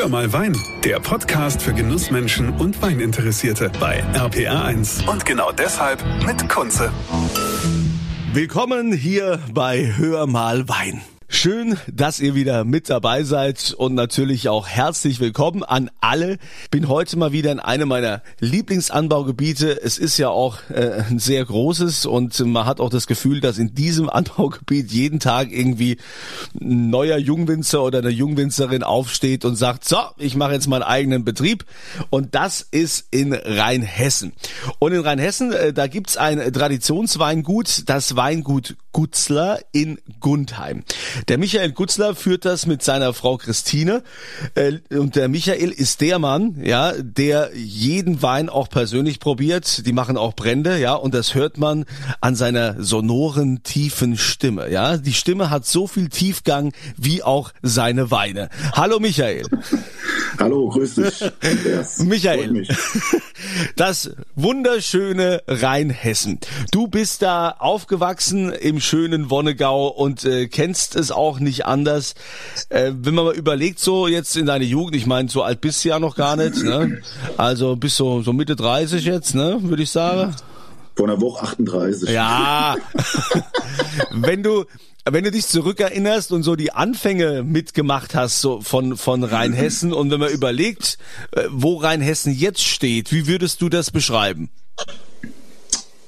Hör mal Wein, der Podcast für Genussmenschen und Weininteressierte bei RPR1. Und genau deshalb mit Kunze. Willkommen hier bei Hör mal Wein. Schön, dass ihr wieder mit dabei seid und natürlich auch herzlich willkommen an alle. Bin heute mal wieder in einem meiner Lieblingsanbaugebiete. Es ist ja auch äh, ein sehr großes und man hat auch das Gefühl, dass in diesem Anbaugebiet jeden Tag irgendwie ein neuer Jungwinzer oder eine Jungwinzerin aufsteht und sagt, so, ich mache jetzt meinen eigenen Betrieb und das ist in Rheinhessen. Und in Rheinhessen, äh, da gibt's ein Traditionsweingut, das Weingut Gutzler in Gundheim. Der Michael Gutzler führt das mit seiner Frau Christine äh, und der Michael ist der Mann, ja, der jeden Wein auch persönlich probiert. Die machen auch Brände, ja, und das hört man an seiner sonoren tiefen Stimme, ja. Die Stimme hat so viel Tiefgang wie auch seine Weine. Hallo Michael. Hallo, grüß dich. Michael, das wunderschöne Rheinhessen. Du bist da aufgewachsen im schönen Wonnegau und äh, kennst es auch nicht anders. Äh, wenn man mal überlegt, so jetzt in deine Jugend, ich meine, so alt bist du ja noch gar nicht, ne? Also bist so, so Mitte 30 jetzt, ne, würde ich sagen. Vor einer Woche 38. Ja. wenn du, wenn du dich zurückerinnerst und so die Anfänge mitgemacht hast so von von Rheinhessen und wenn man überlegt, äh, wo Rheinhessen jetzt steht, wie würdest du das beschreiben?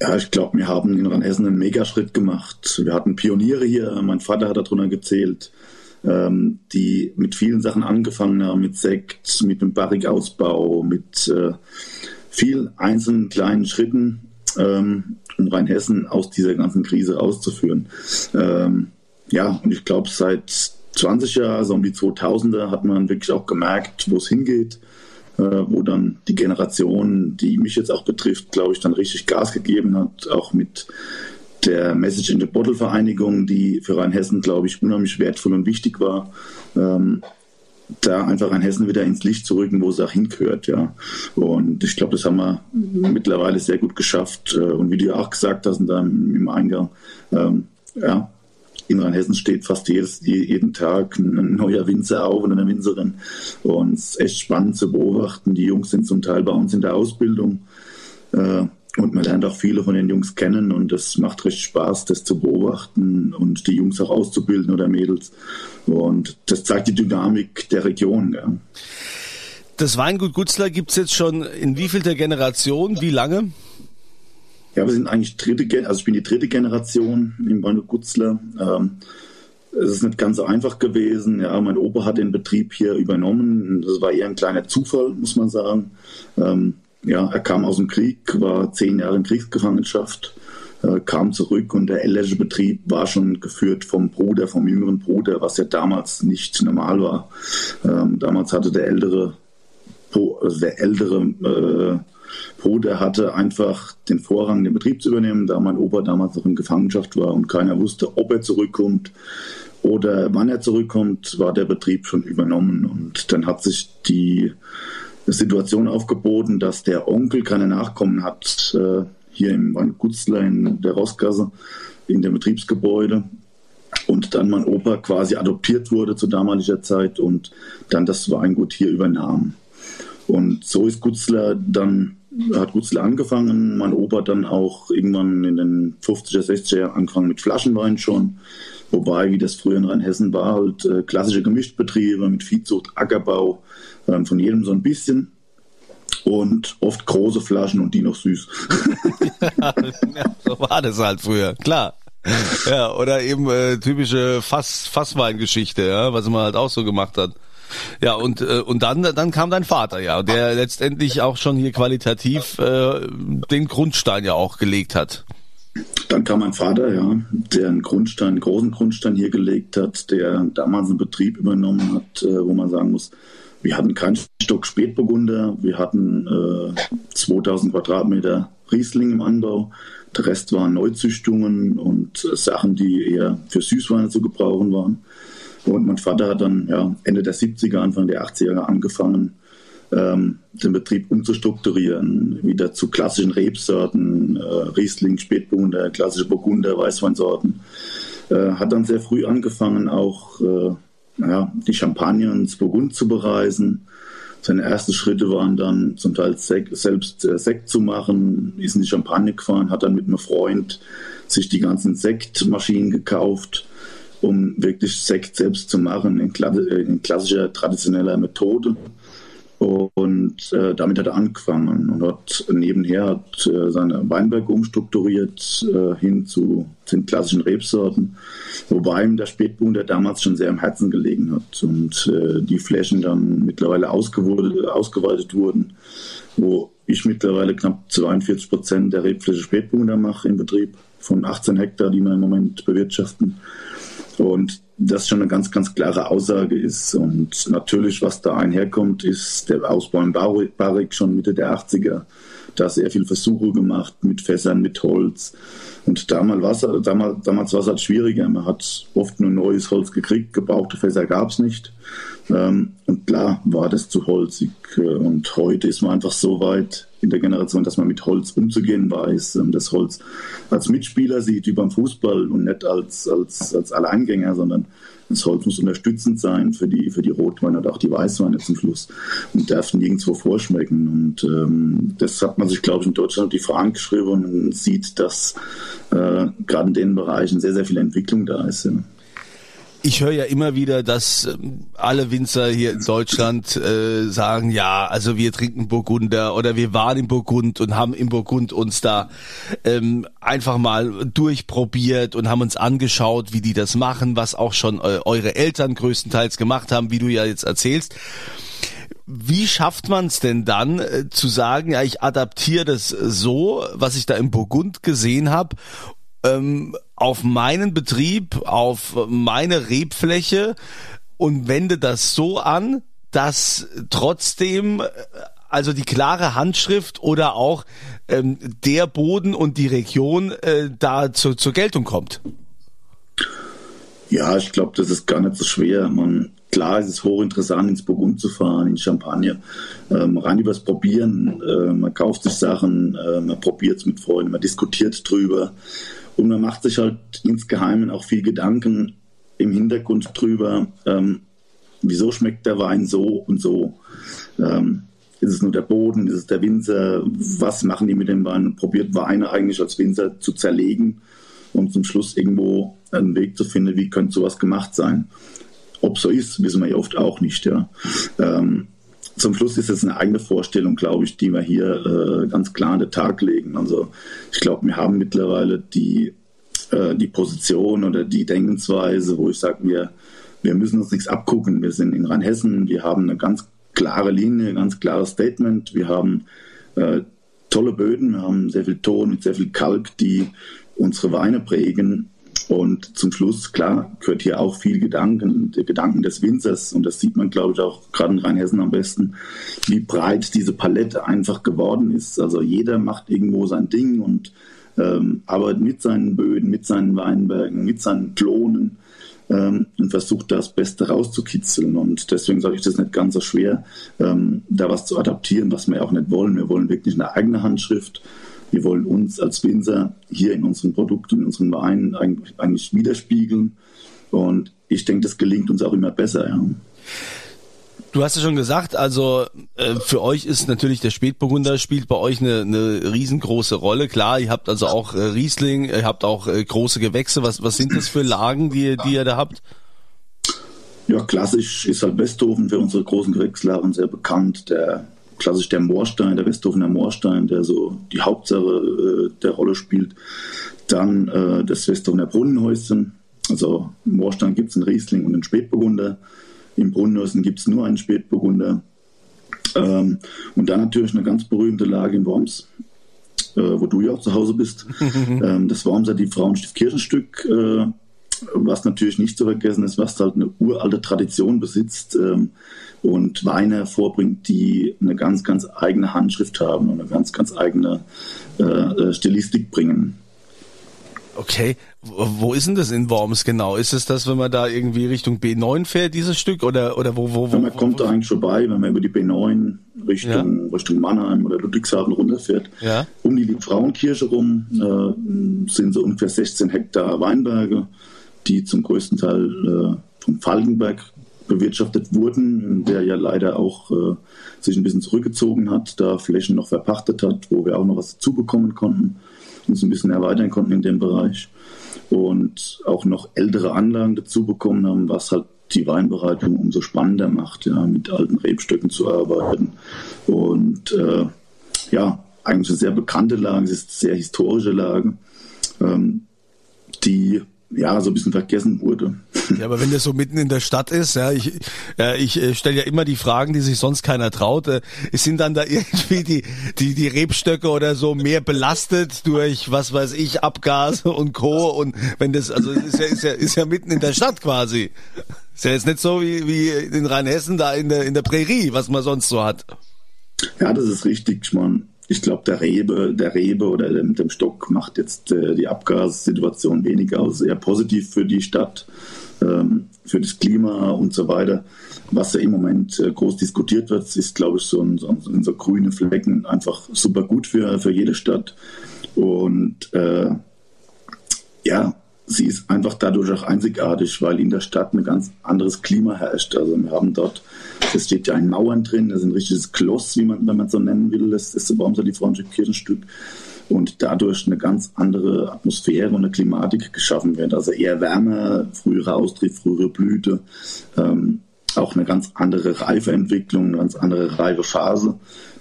Ja, ich glaube, wir haben in Rheinhessen einen Megaschritt gemacht. Wir hatten Pioniere hier, mein Vater hat darunter gezählt, ähm, die mit vielen Sachen angefangen haben, mit Sekt, mit dem Barrikausbau, mit äh, vielen einzelnen kleinen Schritten ähm, um Rheinhessen aus dieser ganzen Krise rauszuführen. Ähm, ja, und ich glaube, seit 20 Jahren, so um die 2000er, hat man wirklich auch gemerkt, wo es hingeht, wo dann die Generation, die mich jetzt auch betrifft, glaube ich, dann richtig Gas gegeben hat, auch mit der Message in the Bottle Vereinigung, die für Rheinhessen, glaube ich, unheimlich wertvoll und wichtig war. Ähm, da einfach ein Hessen wieder ins Licht zu rücken, wo es auch hingehört, ja. Und ich glaube, das haben wir mhm. mittlerweile sehr gut geschafft. Äh, und wie du auch gesagt hast, dann im Eingang, ähm, ja, in Rheinhessen steht fast jedes, jeden Tag ein neuer Winzer auf und eine Winzerin. Und es ist echt spannend zu beobachten. Die Jungs sind zum Teil bei uns in der Ausbildung. Äh, und man lernt auch viele von den Jungs kennen und es macht richtig Spaß, das zu beobachten und die Jungs auch auszubilden oder Mädels. Und das zeigt die Dynamik der Region. Ja. Das Weingut Gutzler gibt es jetzt schon in wievielter Generation? Wie lange? Ja, wir sind eigentlich dritte, also ich bin die dritte Generation im Weingut Gutzler. Ähm, es ist nicht ganz so einfach gewesen. Ja, mein Opa hat den Betrieb hier übernommen. Das war eher ein kleiner Zufall, muss man sagen. Ähm, ja, er kam aus dem Krieg, war zehn Jahre in Kriegsgefangenschaft, äh, kam zurück und der elläsche Betrieb war schon geführt vom Bruder, vom jüngeren Bruder, was ja damals nicht normal war. Ähm, damals hatte der ältere, also der ältere äh, Bruder hatte einfach den Vorrang, den Betrieb zu übernehmen, da mein Opa damals noch in Gefangenschaft war und keiner wusste, ob er zurückkommt oder wann er zurückkommt, war der Betrieb schon übernommen und dann hat sich die Situation aufgeboten, dass der Onkel keine Nachkommen hat, äh, hier im Gutzler in der Rostgasse, in dem Betriebsgebäude. Und dann mein Opa quasi adoptiert wurde zu damaliger Zeit und dann das Weingut hier übernahm. Und so ist Gutzler dann, hat Gutzler angefangen, mein Opa dann auch irgendwann in den 50er, 60er Jahren angefangen mit Flaschenwein schon. Wobei, wie das früher in Rheinhessen war, halt äh, klassische Gemischtbetriebe mit Viehzucht, Ackerbau, ähm, von jedem so ein bisschen. Und oft große Flaschen und die noch süß. ja, so war das halt früher, klar. Ja, oder eben äh, typische Fass, Fassweingeschichte, ja, was man halt auch so gemacht hat. Ja, und, äh, und dann, dann kam dein Vater, ja, der letztendlich auch schon hier qualitativ äh, den Grundstein ja auch gelegt hat. Dann kam mein Vater, ja, der einen Grundstein, einen großen Grundstein hier gelegt hat, der damals einen Betrieb übernommen hat, äh, wo man sagen muss, wir hatten keinen Stock Spätburgunder, wir hatten äh, 2000 Quadratmeter Riesling im Anbau. Der Rest waren Neuzüchtungen und äh, Sachen, die eher für Süßweine zu gebrauchen waren. Und mein Vater hat dann ja, Ende der 70er, Anfang der 80er angefangen, ähm, den Betrieb umzustrukturieren, wieder zu klassischen Rebsorten, äh, Riesling, Spätburgunder, klassische Burgunder, Weißweinsorten. Äh, hat dann sehr früh angefangen, auch äh, ja, die Champagne ins Burgund zu bereisen. Seine ersten Schritte waren dann zum Teil Sek selbst äh, Sekt zu machen, ist in die Champagne gefahren, hat dann mit einem Freund sich die ganzen Sektmaschinen gekauft, um wirklich Sekt selbst zu machen in, klassischer traditioneller Methode. Und äh, damit hat er angefangen und hat nebenher hat, äh, seine Weinberge umstrukturiert äh, hin zu den klassischen Rebsorten, wobei ihm der Spätburgunder damals schon sehr am Herzen gelegen hat und äh, die Flächen dann mittlerweile ausgeweitet wurden, wo ich mittlerweile knapp 42 Prozent der Rebfläche Spätburgunder mache im Betrieb von 18 Hektar, die wir im Moment bewirtschaften. Und das schon eine ganz, ganz klare Aussage ist. Und natürlich, was da einherkommt, ist der Ausbau im Barrik schon Mitte der 80er. Da sehr viel Versuche gemacht mit Fässern, mit Holz. Und damals war es damals, damals halt schwieriger. Man hat oft nur neues Holz gekriegt, gebrauchte Fässer gab es nicht. Ähm, und klar war das zu holzig. Und heute ist man einfach so weit in der Generation, dass man mit Holz umzugehen weiß, ähm, das Holz als Mitspieler sieht, wie beim Fußball und nicht als, als, als Alleingänger, sondern das Holz muss unterstützend sein für die, für die Rotweine oder auch die Weißweine zum Schluss und darf nirgendwo vorschmecken. Und ähm, das hat man sich, glaube ich, in Deutschland die Fahnen geschrieben und sieht, dass äh, gerade in den Bereichen sehr, sehr viel Entwicklung da ist. Ja ich höre ja immer wieder, dass ähm, alle Winzer hier in Deutschland äh, sagen, ja, also wir trinken Burgunder oder wir waren im Burgund und haben im Burgund uns da ähm, einfach mal durchprobiert und haben uns angeschaut, wie die das machen, was auch schon äh, eure Eltern größtenteils gemacht haben, wie du ja jetzt erzählst. Wie schafft man es denn dann äh, zu sagen, ja, ich adaptiere das so, was ich da im Burgund gesehen habe ähm, auf meinen Betrieb, auf meine Rebfläche und wende das so an, dass trotzdem äh, also die klare Handschrift oder auch ähm, der Boden und die Region äh, da zu, zur Geltung kommt. Ja, ich glaube, das ist gar nicht so schwer. Man, klar, es ist hochinteressant, ins Burgund zu fahren, in Champagne. Ähm, rein übers Probieren. Äh, man kauft sich Sachen, äh, man probiert es mit Freunden, man diskutiert drüber. Und man macht sich halt insgeheim auch viel Gedanken im Hintergrund drüber, ähm, wieso schmeckt der Wein so und so. Ähm, ist es nur der Boden, ist es der Winzer, was machen die mit dem Wein? Probiert Weine eigentlich als Winzer zu zerlegen, um zum Schluss irgendwo einen Weg zu finden, wie könnte sowas gemacht sein. Ob so ist, wissen wir ja oft auch nicht. Ja. Ähm, zum Schluss ist es eine eigene Vorstellung, glaube ich, die wir hier äh, ganz klar an den Tag legen. Also ich glaube, wir haben mittlerweile die, äh, die Position oder die Denkensweise, wo ich sage, wir, wir müssen uns nichts abgucken. Wir sind in Rheinhessen, wir haben eine ganz klare Linie, ein ganz klares Statement. Wir haben äh, tolle Böden, wir haben sehr viel Ton mit sehr viel Kalk, die unsere Weine prägen. Und zum Schluss, klar, gehört hier auch viel Gedanken, der Gedanken des Winzers. Und das sieht man, glaube ich, auch gerade in Rheinhessen am besten, wie breit diese Palette einfach geworden ist. Also jeder macht irgendwo sein Ding und ähm, arbeitet mit seinen Böden, mit seinen Weinbergen, mit seinen Klonen ähm, und versucht das Beste rauszukitzeln. Und deswegen sage ich das nicht ganz so schwer, ähm, da was zu adaptieren, was wir auch nicht wollen. Wir wollen wirklich eine eigene Handschrift wir wollen uns als Winzer hier in unseren Produkten, in unseren Weinen eigentlich, eigentlich widerspiegeln. Und ich denke, das gelingt uns auch immer besser. Ja. Du hast ja schon gesagt, also äh, für euch ist natürlich der Spätburgunder spielt bei euch eine, eine riesengroße Rolle. Klar, ihr habt also auch äh, Riesling, ihr habt auch äh, große Gewächse. Was, was sind das für Lagen, die, die ihr da habt? Ja, klassisch ist halt Westhofen für unsere großen Gewächslagen sehr bekannt. Der klassisch der Moorstein, der Westhofener Moorstein, der so die Hauptsache äh, der Rolle spielt. Dann äh, das Westhofener Brunnenhäuschen. Also Moorstein gibt es einen Riesling und einen Spätburgunder. Im Brunnenhäuschen gibt es nur einen Spätburgunder. Ähm, und dann natürlich eine ganz berühmte Lage in Worms, äh, wo du ja auch zu Hause bist. ähm, das Wormser die Frauenstift Kirchenstück äh, was natürlich nicht zu vergessen ist, was halt eine uralte Tradition besitzt ähm, und Weine hervorbringt, die eine ganz, ganz eigene Handschrift haben und eine ganz, ganz eigene äh, äh Stilistik bringen. Okay, wo ist denn das in Worms genau? Ist es das, wenn man da irgendwie Richtung B9 fährt, dieses Stück? Oder, oder wo, wo, wo? man kommt da eigentlich vorbei, wenn man über die B9 Richtung, ja. Richtung Mannheim oder Ludwigshafen runterfährt. Ja. Um die Frauenkirche rum äh, sind so ungefähr 16 Hektar Weinberge die zum größten Teil äh, vom Falkenberg bewirtschaftet wurden, der ja leider auch äh, sich ein bisschen zurückgezogen hat, da Flächen noch verpachtet hat, wo wir auch noch was dazu bekommen konnten, uns ein bisschen erweitern konnten in dem Bereich und auch noch ältere Anlagen dazu bekommen haben, was halt die Weinbereitung umso spannender macht, ja, mit alten Rebstöcken zu arbeiten. Und äh, ja, eigentlich eine sehr bekannte Lage, es ist eine sehr historische Lage, ähm, die ja, so ein bisschen vergessen wurde. Ja, aber wenn das so mitten in der Stadt ist, ja, ich, äh, ich äh, stelle ja immer die Fragen, die sich sonst keiner traut. Äh, sind dann da irgendwie die, die, die Rebstöcke oder so mehr belastet durch, was weiß ich, Abgase und Co. Und wenn das, also ist ja, ist ja, ist ja mitten in der Stadt quasi. Ist ja jetzt nicht so wie, wie in Rheinhessen da in der, in der Prärie, was man sonst so hat. Ja, das ist richtig. Ich meine, ich glaube, der Rebe, der Rebe oder mit dem Stock macht jetzt äh, die Abgassituation weniger aus, eher positiv für die Stadt, ähm, für das Klima und so weiter. Was ja im Moment äh, groß diskutiert wird, ist, glaube ich, so, ein, so, so, grüne Flecken einfach super gut für, für jede Stadt. Und äh, ja, sie ist einfach dadurch auch einzigartig, weil in der Stadt ein ganz anderes Klima herrscht. Also wir haben dort es steht ja in Mauern drin, das ist ein richtiges Kloss, wie man, wenn man so nennen will, das ist so die Freundschaft Kirchenstück und dadurch eine ganz andere Atmosphäre und eine Klimatik geschaffen wird. Also eher wärmer, frühere Austrieb, frühere Blüte, ähm, auch eine ganz andere Reifeentwicklung, eine ganz andere Reifephase,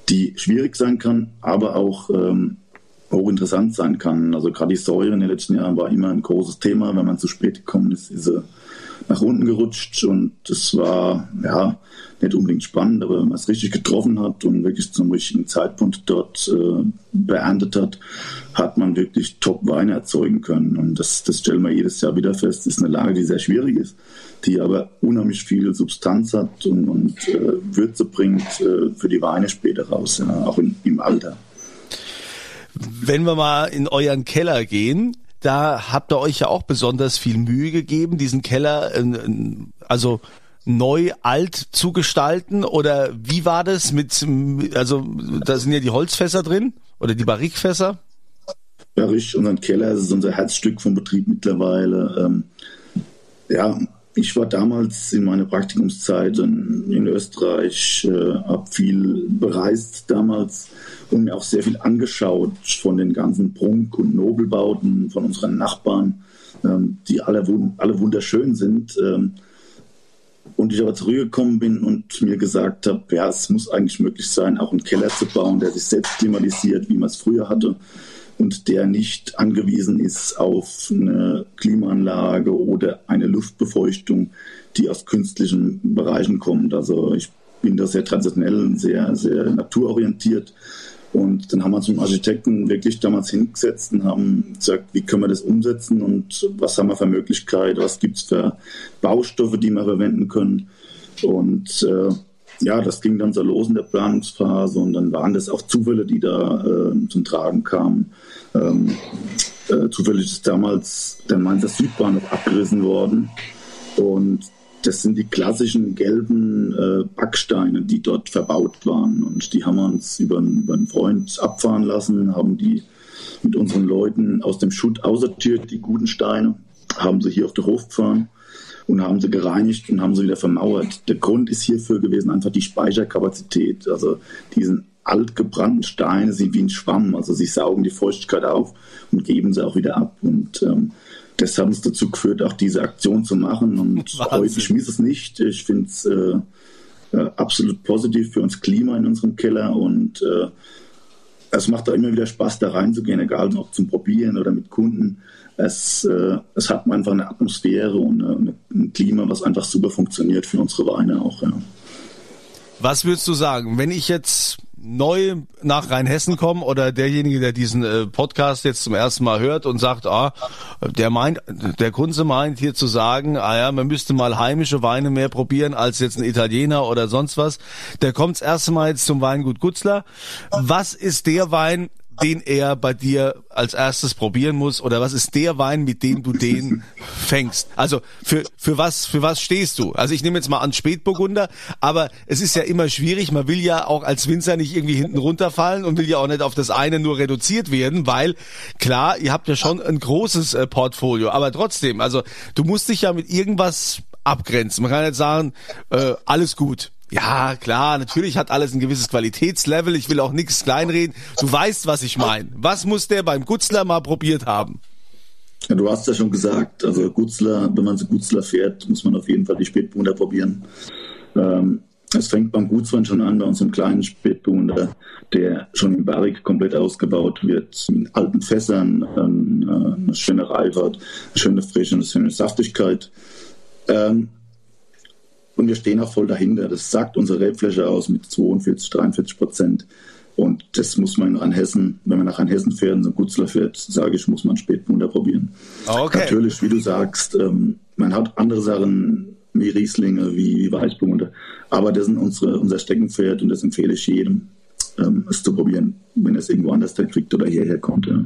die schwierig sein kann, aber auch ähm, hochinteressant sein kann. Also gerade die Säure in den letzten Jahren war immer ein großes Thema. Wenn man zu spät gekommen ist, ist sie nach unten gerutscht und das war, ja, nicht unbedingt spannend, aber wenn man es richtig getroffen hat und wirklich zum richtigen Zeitpunkt dort äh, beerntet hat, hat man wirklich Top-Weine erzeugen können. Und das, das stellen wir jedes Jahr wieder fest. Das ist eine Lage, die sehr schwierig ist, die aber unheimlich viel Substanz hat und, und äh, Würze bringt äh, für die Weine später raus, ja, auch in, im Alter. Wenn wir mal in euren Keller gehen, da habt ihr euch ja auch besonders viel Mühe gegeben, diesen Keller, äh, also neu alt zu gestalten oder wie war das mit, also da sind ja die Holzfässer drin oder die Barrikfässer? Ja, richtig, unser Keller ist unser Herzstück vom Betrieb mittlerweile. Ähm, ja, ich war damals in meiner Praktikumszeit in, Österreich, äh, habe viel bereist damals und mir auch sehr viel angeschaut von den ganzen Prunk- und Nobelbauten von unseren Nachbarn, ähm, die alle, alle wunderschön sind. Ähm, und ich aber zurückgekommen bin und mir gesagt habe, ja, es muss eigentlich möglich sein, auch einen Keller zu bauen, der sich selbst klimatisiert, wie man es früher hatte und der nicht angewiesen ist auf eine Klimaanlage oder eine Luftbefeuchtung, die aus künstlichen Bereichen kommt. Also ich bin da sehr traditionell und sehr, sehr naturorientiert und dann haben wir uns mit dem Architekten wirklich damals hingesetzt und haben gesagt, wie können wir das umsetzen und was haben wir für Möglichkeiten, was gibt es für Baustoffe, die wir verwenden können. Und äh, ja, das ging dann so los in der Planungsphase und dann waren das auch Zufälle, die da äh, zum Tragen kamen. Ähm, äh, zufällig ist damals der Mainzer Südbahnhof abgerissen worden und das sind die klassischen gelben äh, Backsteine, die dort verbaut waren. Und die haben wir uns über, über einen Freund abfahren lassen, haben die mit unseren Leuten aus dem Schutt ausortiert, die guten Steine, haben sie hier auf den Hof gefahren und haben sie gereinigt und haben sie wieder vermauert. Der Grund ist hierfür gewesen einfach die Speicherkapazität. Also diesen altgebrannten Steine sind wie ein Schwamm, also sie saugen die Feuchtigkeit auf und geben sie auch wieder ab. Und ähm, das hat uns dazu geführt, auch diese Aktion zu machen. Und Wahnsinn. heute, ich es nicht. Ich finde es äh, äh, absolut positiv für uns Klima in unserem Keller und äh, es macht da immer wieder Spaß, da reinzugehen, egal ob zum Probieren oder mit Kunden. Es, äh, es hat einfach eine Atmosphäre und eine, ein Klima, was einfach super funktioniert für unsere Weine auch. Ja. Was würdest du sagen, wenn ich jetzt neu nach Rheinhessen kommen oder derjenige, der diesen äh, Podcast jetzt zum ersten Mal hört und sagt, ah, der meint, der Kunze meint hier zu sagen, ah ja, man müsste mal heimische Weine mehr probieren als jetzt ein Italiener oder sonst was. Der kommt das erste Mal jetzt zum Weingut Gutzler. Was ist der Wein, den er bei dir als erstes probieren muss oder was ist der Wein, mit dem du den fängst? Also für für was für was stehst du? Also ich nehme jetzt mal an Spätburgunder, aber es ist ja immer schwierig, man will ja auch als Winzer nicht irgendwie hinten runterfallen und will ja auch nicht auf das eine nur reduziert werden, weil klar, ihr habt ja schon ein großes äh, Portfolio, aber trotzdem, also du musst dich ja mit irgendwas abgrenzen. Man kann jetzt sagen, äh, alles gut. Ja, klar, natürlich hat alles ein gewisses Qualitätslevel. Ich will auch nichts kleinreden. Du weißt, was ich meine. Was muss der beim Gutzler mal probiert haben? Ja, du hast ja schon gesagt, also Gutzler, wenn man so Gutzler fährt, muss man auf jeden Fall die Spätburgunder probieren. Ähm, es fängt beim Gutswein schon an, bei unserem kleinen Spätburgunder, der schon im Barrik komplett ausgebaut wird, mit alten Fässern, ähm, äh, eine schöne Reifheit, eine schöne Frische, eine schöne Saftigkeit. Ähm, und wir stehen auch voll dahinter. Das sagt unsere Rebfläche aus mit 42, 43 Prozent. Und das muss man an Hessen, wenn man nach Hessen fährt und so Gutzler fährt, sage ich, muss man Spätburgunder probieren. Okay. Natürlich, wie du sagst, ähm, man hat andere Sachen wie Rieslinge, wie Weißburgunder. Aber das sind unsere, unser Steckenpferd und das empfehle ich jedem, ähm, es zu probieren, wenn er es irgendwo anders kriegt oder hierher kommt. Ja.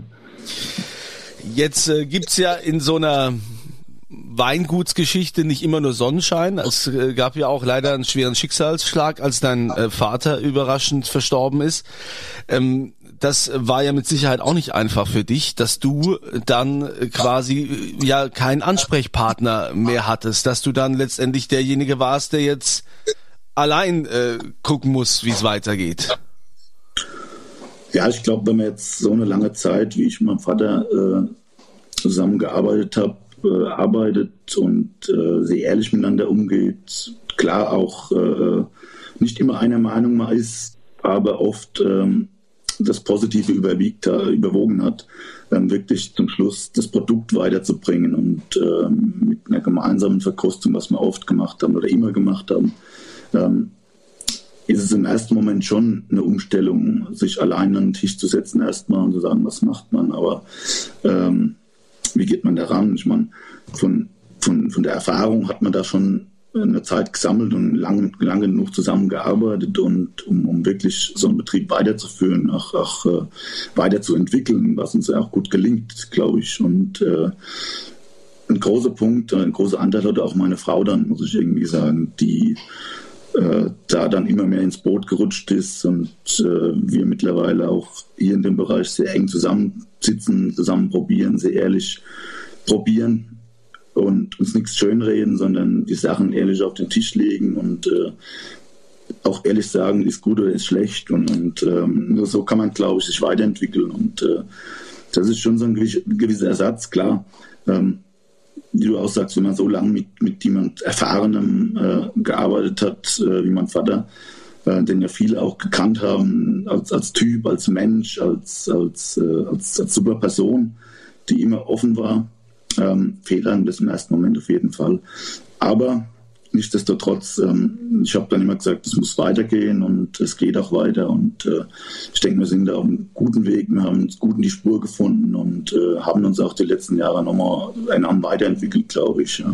Jetzt äh, es ja in so einer Weingutsgeschichte nicht immer nur Sonnenschein. Es äh, gab ja auch leider einen schweren Schicksalsschlag, als dein äh, Vater überraschend verstorben ist. Ähm, das war ja mit Sicherheit auch nicht einfach für dich, dass du dann quasi äh, ja keinen Ansprechpartner mehr hattest, dass du dann letztendlich derjenige warst, der jetzt allein gucken muss, wie es weitergeht. Ja, ich glaube, wenn man jetzt so eine lange Zeit, wie ich mit meinem Vater äh, zusammengearbeitet habe, äh, arbeitet und äh, sehr ehrlich miteinander umgeht, klar auch äh, nicht immer einer Meinung mal ist, aber oft ähm, das Positive überwiegt, äh, überwogen hat, dann wirklich zum Schluss das Produkt weiterzubringen und ähm, mit einer gemeinsamen Verkostung, was wir oft gemacht haben oder immer gemacht haben, ähm, ist es im ersten Moment schon eine Umstellung, sich allein an den Tisch zu setzen erstmal und zu sagen, was macht man, aber ähm, wie geht man daran? Ich meine, von, von, von der Erfahrung hat man da schon eine Zeit gesammelt und lange, lange genug zusammengearbeitet und um, um wirklich so einen Betrieb weiterzuführen, auch, auch äh, weiterzuentwickeln, was uns ja auch gut gelingt, glaube ich. Und äh, ein großer Punkt, ein großer Anteil hatte auch meine Frau dann, muss ich irgendwie sagen, die äh, da dann immer mehr ins Boot gerutscht ist und äh, wir mittlerweile auch hier in dem Bereich sehr eng zusammensitzen, zusammen probieren, sehr ehrlich probieren und uns nichts schönreden, sondern die Sachen ehrlich auf den Tisch legen und äh, auch ehrlich sagen, ist gut oder ist schlecht. Und, und ähm, nur so kann man, glaube ich, sich weiterentwickeln. Und äh, das ist schon so ein gewisser Ersatz, klar. Ähm, wie du auch sagst, wenn man so lange mit, mit jemand Erfahrenem äh, gearbeitet hat, äh, wie mein Vater, äh, den ja viele auch gekannt haben, als, als Typ, als Mensch, als, als, äh, als, als super Person, die immer offen war, ähm, das im ersten Moment auf jeden Fall. Aber nichtsdestotrotz, ähm, ich habe dann immer gesagt, es muss weitergehen und es geht auch weiter. Und äh, ich denke, wir sind da auf einem guten Weg. Wir haben uns gut in die Spur gefunden und äh, haben uns auch die letzten Jahre nochmal enorm weiterentwickelt, glaube ich. Ja.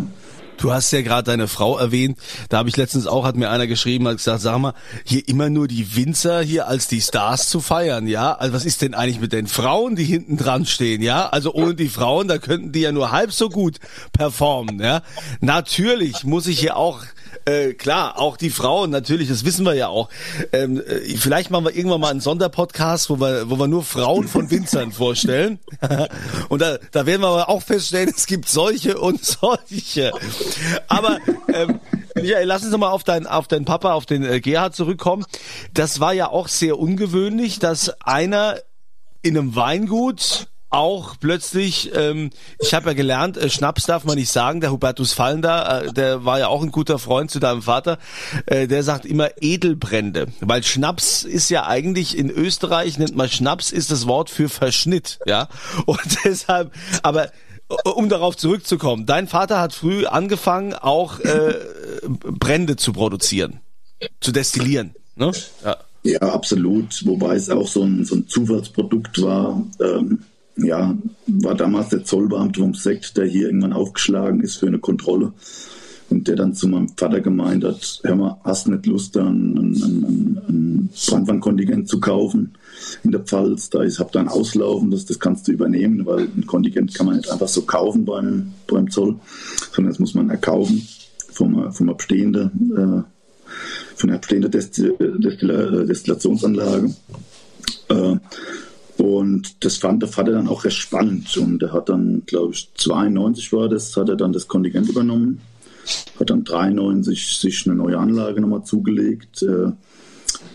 Du hast ja gerade deine Frau erwähnt. Da habe ich letztens auch, hat mir einer geschrieben, hat gesagt, sag mal, hier immer nur die Winzer hier als die Stars zu feiern, ja? Also was ist denn eigentlich mit den Frauen, die hinten dran stehen, ja? Also ohne die Frauen, da könnten die ja nur halb so gut performen, ja? Natürlich muss ich hier auch äh, klar, auch die Frauen, natürlich, das wissen wir ja auch. Ähm, äh, vielleicht machen wir irgendwann mal einen Sonderpodcast, wo wir, wo wir nur Frauen von Winzern vorstellen. und da, da werden wir aber auch feststellen, es gibt solche und solche. Aber ähm, Michael, lass uns nochmal auf deinen auf deinen Papa, auf den äh, Gerhard zurückkommen. Das war ja auch sehr ungewöhnlich, dass einer in einem Weingut auch plötzlich, ähm, ich habe ja gelernt, äh, Schnaps darf man nicht sagen, der Hubertus Fallender, äh, der war ja auch ein guter Freund zu deinem Vater, äh, der sagt immer Edelbrände, weil Schnaps ist ja eigentlich in Österreich, nennt man Schnaps, ist das Wort für Verschnitt, ja, und deshalb, aber um darauf zurückzukommen, dein Vater hat früh angefangen, auch äh, Brände zu produzieren, zu destillieren, ne? Ja. Ja, absolut. Wobei es auch so ein, so ein Zufallsprodukt war. Ähm, ja, war damals der Zollbeamte vom Sekt, der hier irgendwann aufgeschlagen ist für eine Kontrolle. Und der dann zu meinem Vater gemeint hat, hör mal, hast nicht Lust, da ein, ein, ein Brandwandkontingent zu kaufen in der Pfalz? Da ist, hab da ein Auslaufen, das, kannst du übernehmen, weil ein Kontingent kann man nicht einfach so kaufen beim, beim Zoll, sondern das muss man erkaufen vom, vom abstehenden, äh, von der abstehenden Destil Destillationsanlage. Äh, und das fand der Vater dann auch recht spannend. Und er hat dann, glaube ich, 92 war das, hat er dann das Kontingent übernommen. hat dann 93 sich eine neue Anlage nochmal zugelegt äh,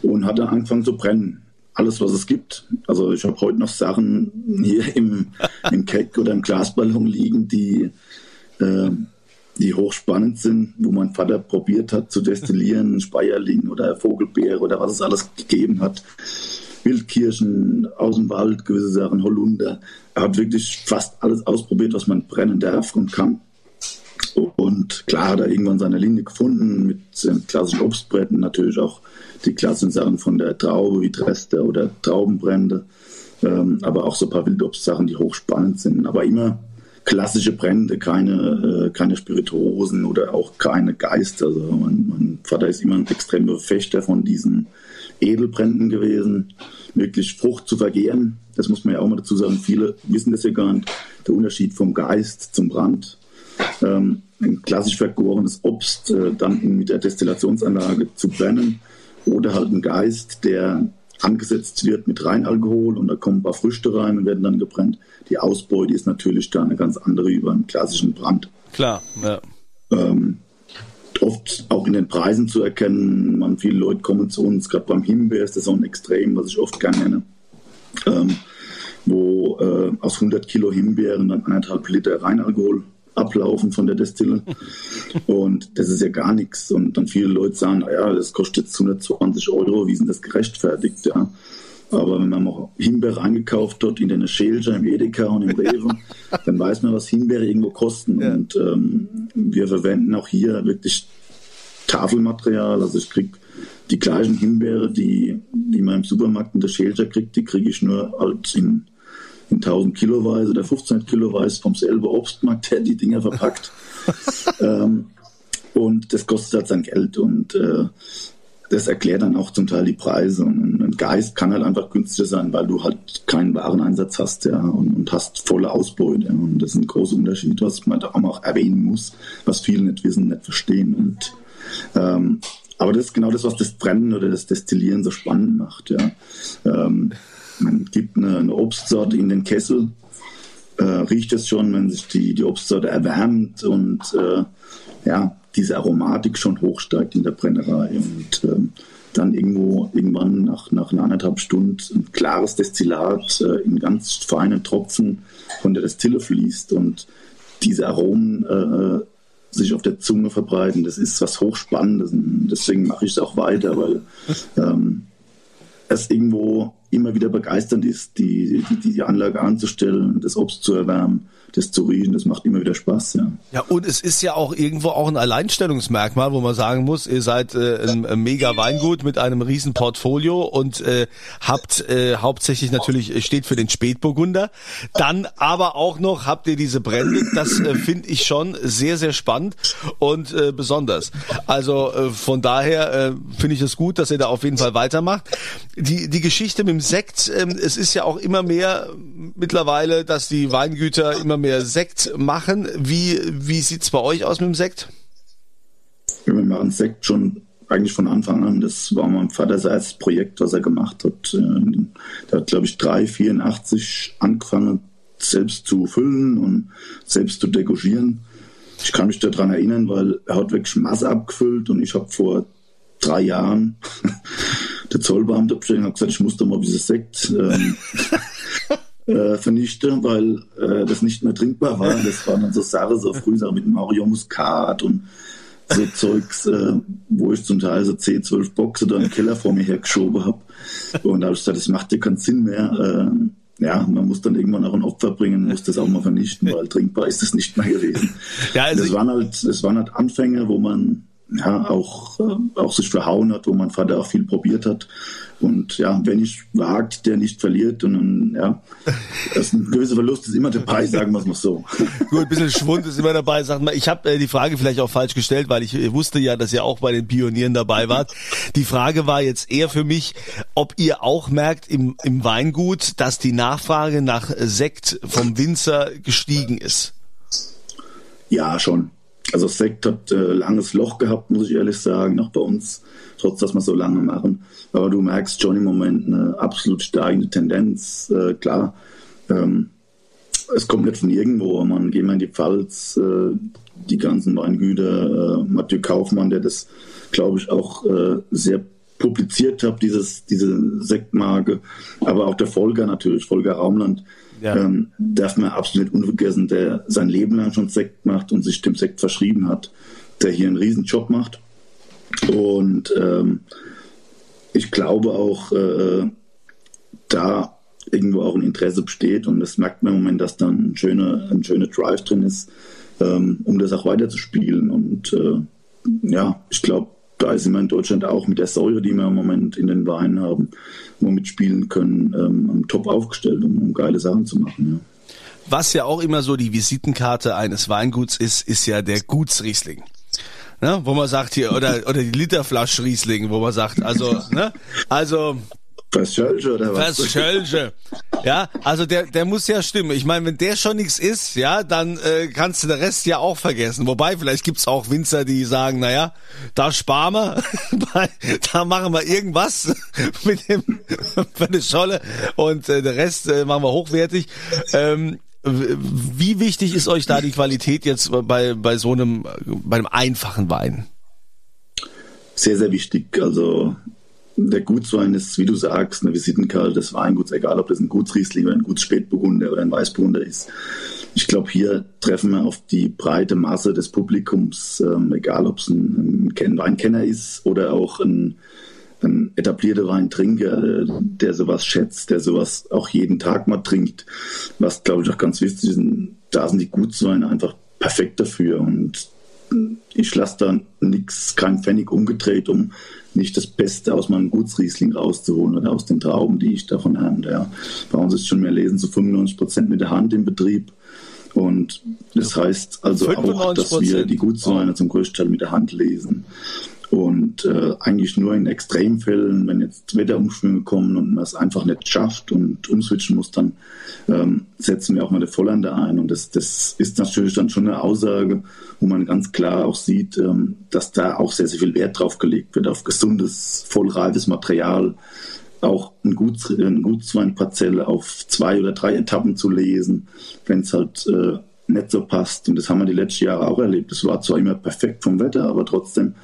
und hat dann angefangen zu brennen. Alles, was es gibt. Also ich habe heute noch Sachen hier im, im Keck oder im Glasballon liegen, die, äh, die hochspannend sind, wo mein Vater probiert hat zu destillieren, Speierling oder Vogelbeere oder was es alles gegeben hat. Wildkirschen aus dem Wald, gewisse Sachen, Holunder. Er hat wirklich fast alles ausprobiert, was man brennen darf und kann. Und klar hat er irgendwann seine Linie gefunden mit klassischen Obstbretten, natürlich auch die klassischen Sachen von der Traube wie Trester oder Traubenbrände, ähm, aber auch so ein paar Wildobstsachen, die hochspannend sind. Aber immer klassische Brände, keine, äh, keine Spirituosen oder auch keine Geister. Also mein, mein Vater ist immer ein extremer Fechter von diesen Edelbränden gewesen, wirklich Frucht zu vergehren. Das muss man ja auch mal dazu sagen. Viele wissen das ja gar nicht. Der Unterschied vom Geist zum Brand. Ähm, ein klassisch vergorenes Obst äh, dann mit der Destillationsanlage zu brennen oder halt ein Geist, der angesetzt wird mit Reinalkohol und da kommen ein paar Früchte rein und werden dann gebrannt. Die Ausbeute ist natürlich da eine ganz andere über einen klassischen Brand. Klar, ja. Ähm, oft auch in den Preisen zu erkennen. Man, viele Leute kommen zu uns, gerade beim Himbeer ist das so ein Extrem, was ich oft gerne nenne, ähm, wo äh, aus 100 Kilo Himbeeren dann anderthalb Liter Reinalkohol ablaufen von der Destille. Und das ist ja gar nichts. Und dann viele Leute sagen, naja, das kostet jetzt 120 Euro, wie sind das gerechtfertigt? Ja. Aber wenn man mal Himbeere eingekauft hat in der Schälscher, im Edeka und im Rewe, dann weiß man, was Himbeere irgendwo kosten. Ja. Und ähm, wir verwenden auch hier wirklich Tafelmaterial. Also ich kriege die gleichen Himbeere, die, die man im Supermarkt in der Schälscher kriegt, die kriege ich nur als in in 1000 Kiloweise oder 15 Kiloweise vom selben Obstmarkt, der die Dinger verpackt. ähm, und das kostet halt sein Geld und äh, das erklärt dann auch zum Teil die Preise. Und ein Geist kann halt einfach günstiger sein, weil du halt keinen Wareneinsatz hast, ja, und, und hast volle Ausbeute. Und das ist ein großer Unterschied, was man da auch erwähnen muss, was viele nicht wissen, nicht verstehen. Und ähm, aber das ist genau das, was das Brennen oder das Destillieren so spannend macht, ja. Ähm, man gibt eine, eine Obstsorte in den Kessel, äh, riecht es schon, wenn sich die, die Obstsorte erwärmt und äh, ja, diese Aromatik schon hochsteigt in der Brennerei und ähm, dann irgendwo irgendwann nach, nach anderthalb Stunden ein klares Destillat äh, in ganz feinen Tropfen von der Destille fließt und diese Aromen äh, sich auf der Zunge verbreiten. Das ist was Hochspannendes. Deswegen mache ich es auch weiter, weil ähm, es irgendwo immer wieder begeisternd ist, die, die, die Anlage anzustellen, das Obst zu erwärmen das zu riechen, das macht immer wieder Spaß, ja. Ja, und es ist ja auch irgendwo auch ein Alleinstellungsmerkmal, wo man sagen muss, ihr seid äh, ein, ein mega Weingut mit einem riesen Portfolio und äh, habt äh, hauptsächlich natürlich äh, steht für den Spätburgunder. Dann aber auch noch habt ihr diese Brände, das äh, finde ich schon sehr, sehr spannend und äh, besonders. Also äh, von daher äh, finde ich es gut, dass ihr da auf jeden Fall weitermacht. Die, die Geschichte mit dem Sekt, äh, es ist ja auch immer mehr mittlerweile, dass die Weingüter immer mehr Sekt machen. Wie, wie sieht's bei euch aus mit dem Sekt? Wir machen Sekt schon eigentlich von Anfang an. Das war mein Vater sein erstes Projekt, was er gemacht hat. Äh, der hat, glaube ich, 384 angefangen, selbst zu füllen und selbst zu degorgieren. Ich kann mich daran erinnern, weil er hat wirklich Masse abgefüllt und ich habe vor drei Jahren der Zollbeamte bestellt und gesagt, ich muss da mal dieses Sekt ähm, äh, vernichte, weil äh, das nicht mehr trinkbar war. Das waren dann so Sachen, so früher mit Mario Muscat und so Zeugs, äh, wo ich zum Teil so 10, 12 Boxen da im Keller vor mir hergeschoben habe. Und da habe ich gesagt, das macht ja keinen Sinn mehr. Äh, ja, man muss dann irgendwann auch ein Opfer bringen, muss das auch mal vernichten, weil trinkbar ist es nicht mehr gewesen. Ja, also das waren halt, das waren halt Anfänge, wo man ja, auch, äh, auch sich verhauen hat, wo mein Vater auch viel probiert hat. Und ja, wer nicht wagt, der nicht verliert. Und, und ja, das ist ein gewisser Verlust ist immer dabei, sagen wir es mal so. Gut, ein bisschen Schwund ist immer dabei. Sag mal, ich habe äh, die Frage vielleicht auch falsch gestellt, weil ich äh, wusste ja, dass ihr auch bei den Pionieren dabei wart. Die Frage war jetzt eher für mich, ob ihr auch merkt im, im Weingut, dass die Nachfrage nach Sekt vom Winzer gestiegen ist. Ja, schon. Also Sekt hat äh, langes Loch gehabt, muss ich ehrlich sagen, auch bei uns, trotz dass wir so lange machen. Aber du merkst schon im Moment eine absolut steigende Tendenz. Äh, klar, ähm, es kommt nicht von irgendwo. Man geht mal in die Pfalz, äh, die ganzen Weingüter, äh, Mathieu Kaufmann, der das, glaube ich, auch äh, sehr publiziert hat, dieses, diese Sektmarke, aber auch der Volker natürlich, Volker Raumland, ja. ähm, darf man absolut unvergessen, der sein Leben lang schon Sekt macht und sich dem Sekt verschrieben hat, der hier einen riesen Job macht. Und ähm, ich glaube auch, äh, da irgendwo auch ein Interesse besteht und das merkt man im Moment, dass da ein schöner, ein schöner Drive drin ist, ähm, um das auch weiter zu spielen. Und äh, ja, ich glaube, da sind wir in Deutschland auch mit der Säure, die wir im Moment in den Weinen haben, wo wir mitspielen können, ähm, top aufgestellt, um, um, geile Sachen zu machen. Ja. Was ja auch immer so die Visitenkarte eines Weinguts ist, ist ja der Gutsriesling. Ne, wo man sagt hier, oder, oder die Literflasche Riesling, wo man sagt, also, ne, also, Verschölche oder was? Verschölche. Ja, also der, der muss ja stimmen. Ich meine, wenn der schon nichts ist, ja, dann äh, kannst du den Rest ja auch vergessen. Wobei, vielleicht gibt's auch Winzer, die sagen, naja, da sparen wir, da machen wir irgendwas mit dem für eine Scholle und äh, der Rest äh, machen wir hochwertig. Ähm, wie wichtig ist euch da die Qualität jetzt bei, bei so einem, bei einem einfachen Wein? Sehr, sehr wichtig. Also der Gutswein ist, wie du sagst, eine Visitenkarte des Weinguts, egal ob das ein Gutsriesling oder ein Gutsspätburgunder oder ein Weißburgunder ist. Ich glaube, hier treffen wir auf die breite Masse des Publikums, ähm, egal ob es ein, ein Weinkenner ist oder auch ein, ein etablierter Weintrinker, der sowas schätzt, der sowas auch jeden Tag mal trinkt. Was, glaube ich, auch ganz wichtig ist, da sind die Gutsweine einfach perfekt dafür. Und ich lasse da nichts, kein Pfennig umgedreht, um nicht das Beste aus meinem Gutsriesling rauszuholen oder aus den Trauben, die ich davon ernte. Ja. Bei uns ist schon mehr lesen zu 95 Prozent mit der Hand im Betrieb. Und das heißt also auch, dass wir die Gutsweine zum größten Teil mit der Hand lesen. Und äh, eigentlich nur in Extremfällen, wenn jetzt Wetterumschwünge kommen und man es einfach nicht schafft und umswitchen muss, dann ähm, setzen wir auch mal eine Vollande ein. Und das, das ist natürlich dann schon eine Aussage, wo man ganz klar auch sieht, ähm, dass da auch sehr, sehr viel Wert drauf gelegt wird, auf gesundes, vollreifes Material, auch ein, Guts, ein Gutsweinparzelle auf zwei oder drei Etappen zu lesen, wenn es halt äh, nicht so passt. Und das haben wir die letzten Jahre auch erlebt. Es war zwar immer perfekt vom Wetter, aber trotzdem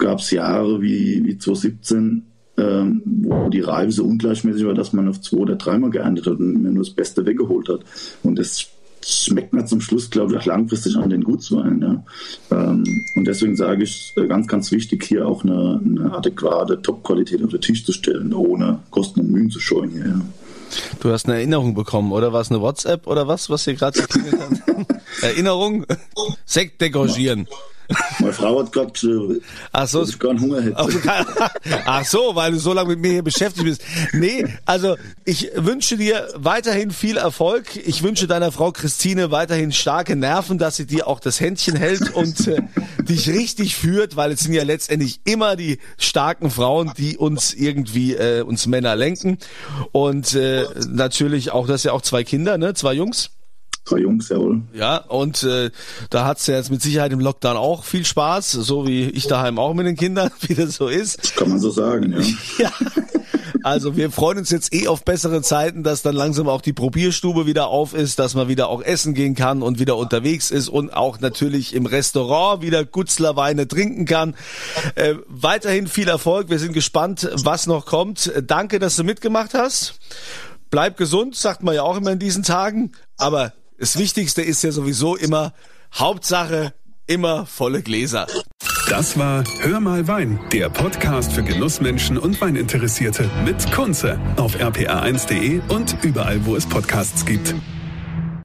gab es Jahre wie, wie 2017, ähm, wo die Reife so ungleichmäßig war, dass man auf zwei oder dreimal geerntet hat und mir nur das Beste weggeholt hat. Und das schmeckt mir zum Schluss, glaube ich, auch langfristig an den Gutswein. Ja. Ähm, und deswegen sage ich, äh, ganz, ganz wichtig, hier auch eine, eine adäquate Top-Qualität auf den Tisch zu stellen, ohne Kosten und Mühen zu scheuen. Hier, ja. Du hast eine Erinnerung bekommen, oder war es eine WhatsApp oder was, was hier gerade geklingelt hat? Erinnerung? Sekt degorgieren. Meine Frau hat gerade geschrieben, Ach so, dass ich keinen Hunger hätte. Ach so, weil du so lange mit mir hier beschäftigt bist. Nee, also ich wünsche dir weiterhin viel Erfolg. Ich wünsche deiner Frau Christine weiterhin starke Nerven, dass sie dir auch das Händchen hält und äh, dich richtig führt, weil es sind ja letztendlich immer die starken Frauen, die uns irgendwie äh, uns Männer lenken. Und äh, natürlich auch, das ja auch zwei Kinder, ne? Zwei Jungs. Zwei Jungs, jawohl. Ja, und äh, da hat's ja jetzt mit Sicherheit im Lockdown auch viel Spaß, so wie ich daheim auch mit den Kindern, wie das so ist. Das kann man so sagen, ja. ja. Also wir freuen uns jetzt eh auf bessere Zeiten, dass dann langsam auch die Probierstube wieder auf ist, dass man wieder auch essen gehen kann und wieder unterwegs ist und auch natürlich im Restaurant wieder Gutzlerweine trinken kann. Äh, weiterhin viel Erfolg. Wir sind gespannt, was noch kommt. Danke, dass du mitgemacht hast. Bleib gesund, sagt man ja auch immer in diesen Tagen. Aber das Wichtigste ist ja sowieso immer, Hauptsache immer volle Gläser. Das war Hör mal Wein, der Podcast für Genussmenschen und Weininteressierte mit Kunze auf rpa1.de und überall, wo es Podcasts gibt.